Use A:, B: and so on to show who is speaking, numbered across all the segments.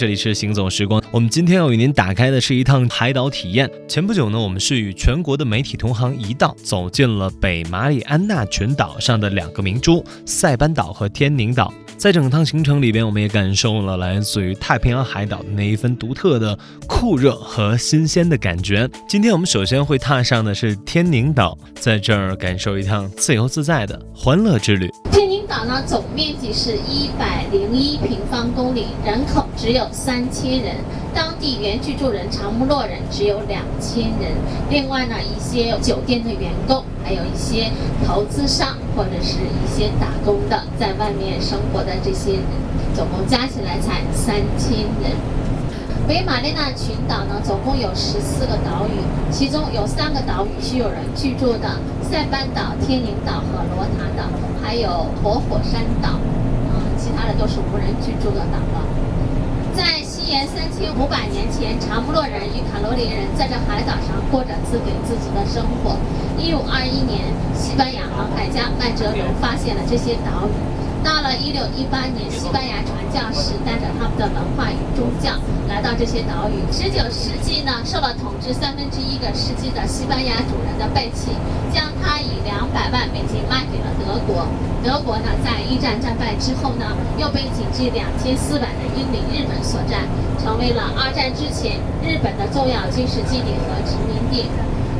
A: 这里是行走时光。我们今天要与您打开的是一趟海岛体验。前不久呢，我们是与全国的媒体同行一道走进了北马里安纳群岛上的两个明珠——塞班岛和天宁岛。在整趟行程里边，我们也感受了来自于太平洋海岛的那一份独特的酷热和新鲜的感觉。今天我们首先会踏上的是天宁岛，在这儿感受一趟自由自在的欢乐之旅。
B: 天宁岛呢，总面积是一百零一平方公里，人口只有三千人，当地原居住人长木洛人只有两千人。另外呢，一些酒店的员工，还有一些投资商或者是一些打工的，在外面生活的这些人，总共加起来才三千人。北马里纳群岛呢，总共有十四个岛屿，其中有三个岛屿是有人居住的：塞班岛、天宁岛和罗塔岛，还有活火山岛。嗯，其他的都是无人居住的岛了。在西元三千五百年前，查穆洛人与卡罗林人在这海岛上过着自给自足的生活。一五二一年，西班牙航海家麦哲伦发现了这些岛屿。到了一六一八年，西班牙传教士带着他们的文化与宗教来到这些岛屿。十九世纪呢，受了统治三分之一个世纪的西班牙主人的背弃，将它以两百万美金卖给了德国。德国呢，在一战战败之后呢，又被仅至两千四百人英里日本所占，成为了二战之前日本的重要军事基地和殖民地。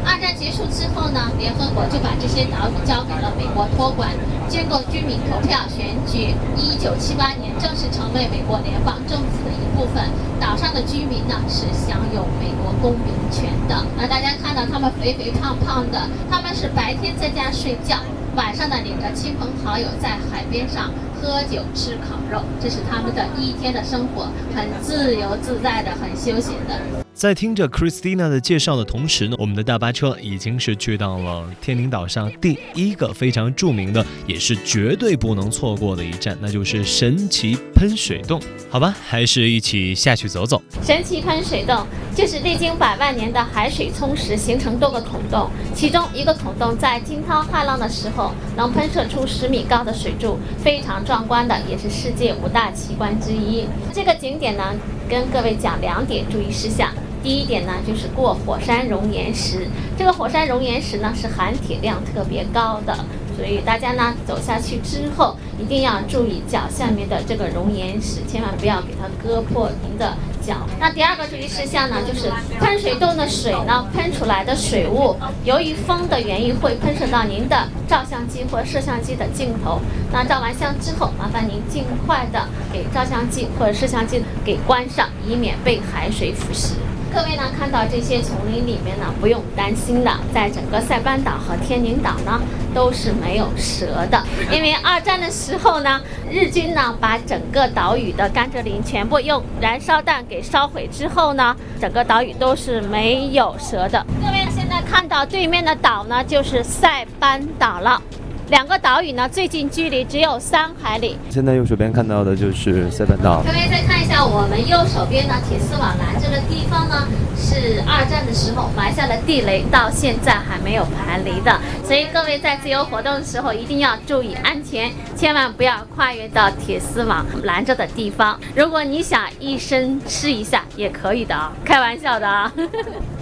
B: 二战结束之后呢，联合国就把这些岛屿交给了美国托管。经过居民投票选举，一九七八年正式成为美国联邦政府的一部分。岛上的居民呢是享有美国公民权的。那大家看到他们肥肥胖胖的，他们是白天在家睡觉，晚上呢领着亲朋好友在海边上喝酒吃烤肉，这是他们的一天的生活，很自由自在的，很休闲的。
A: 在听着 Christina 的介绍的同时呢，我们的大巴车已经是去到了天宁岛上第一个非常著名的，也是绝对不能错过的一站，那就是神奇喷水洞。好吧，还是一起下去走走。
B: 神奇喷水洞就是历经百万年的海水冲蚀形成多个孔洞，其中一个孔洞在惊涛骇浪的时候能喷射出十米高的水柱，非常壮观的，也是世界五大奇观之一。这个景点呢，跟各位讲两点注意事项。第一点呢，就是过火山熔岩石。这个火山熔岩石呢，是含铁量特别高的，所以大家呢走下去之后，一定要注意脚下面的这个熔岩石，千万不要给它割破您的脚。那第二个注意事项呢，就是喷水洞的水呢，喷出来的水雾，由于风的原因，会喷射到您的照相机或摄像机的镜头。那照完相之后，麻烦您尽快的给照相机或者摄像机给关上，以免被海水腐蚀。各位呢，看到这些丛林里面呢，不用担心的，在整个塞班岛和天宁岛呢，都是没有蛇的。因为二战的时候呢，日军呢把整个岛屿的甘蔗林全部用燃烧弹给烧毁之后呢，整个岛屿都是没有蛇的。各位现在看到对面的岛呢，就是塞班岛了。两个岛屿呢，最近距离只有三海里。
A: 现在右手边看到的就是塞班岛。
B: 各位再看一下我们右手边的铁丝网拦着的地方呢，是二战的时候埋下了地雷，到现在还没有排离的。所以各位在自由活动的时候一定要注意安全，千万不要跨越到铁丝网拦着的地方。如果你想一生吃一下也可以的啊，开玩笑的啊。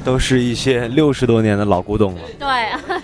A: 都是一些六十多年的老古董了。
B: 对。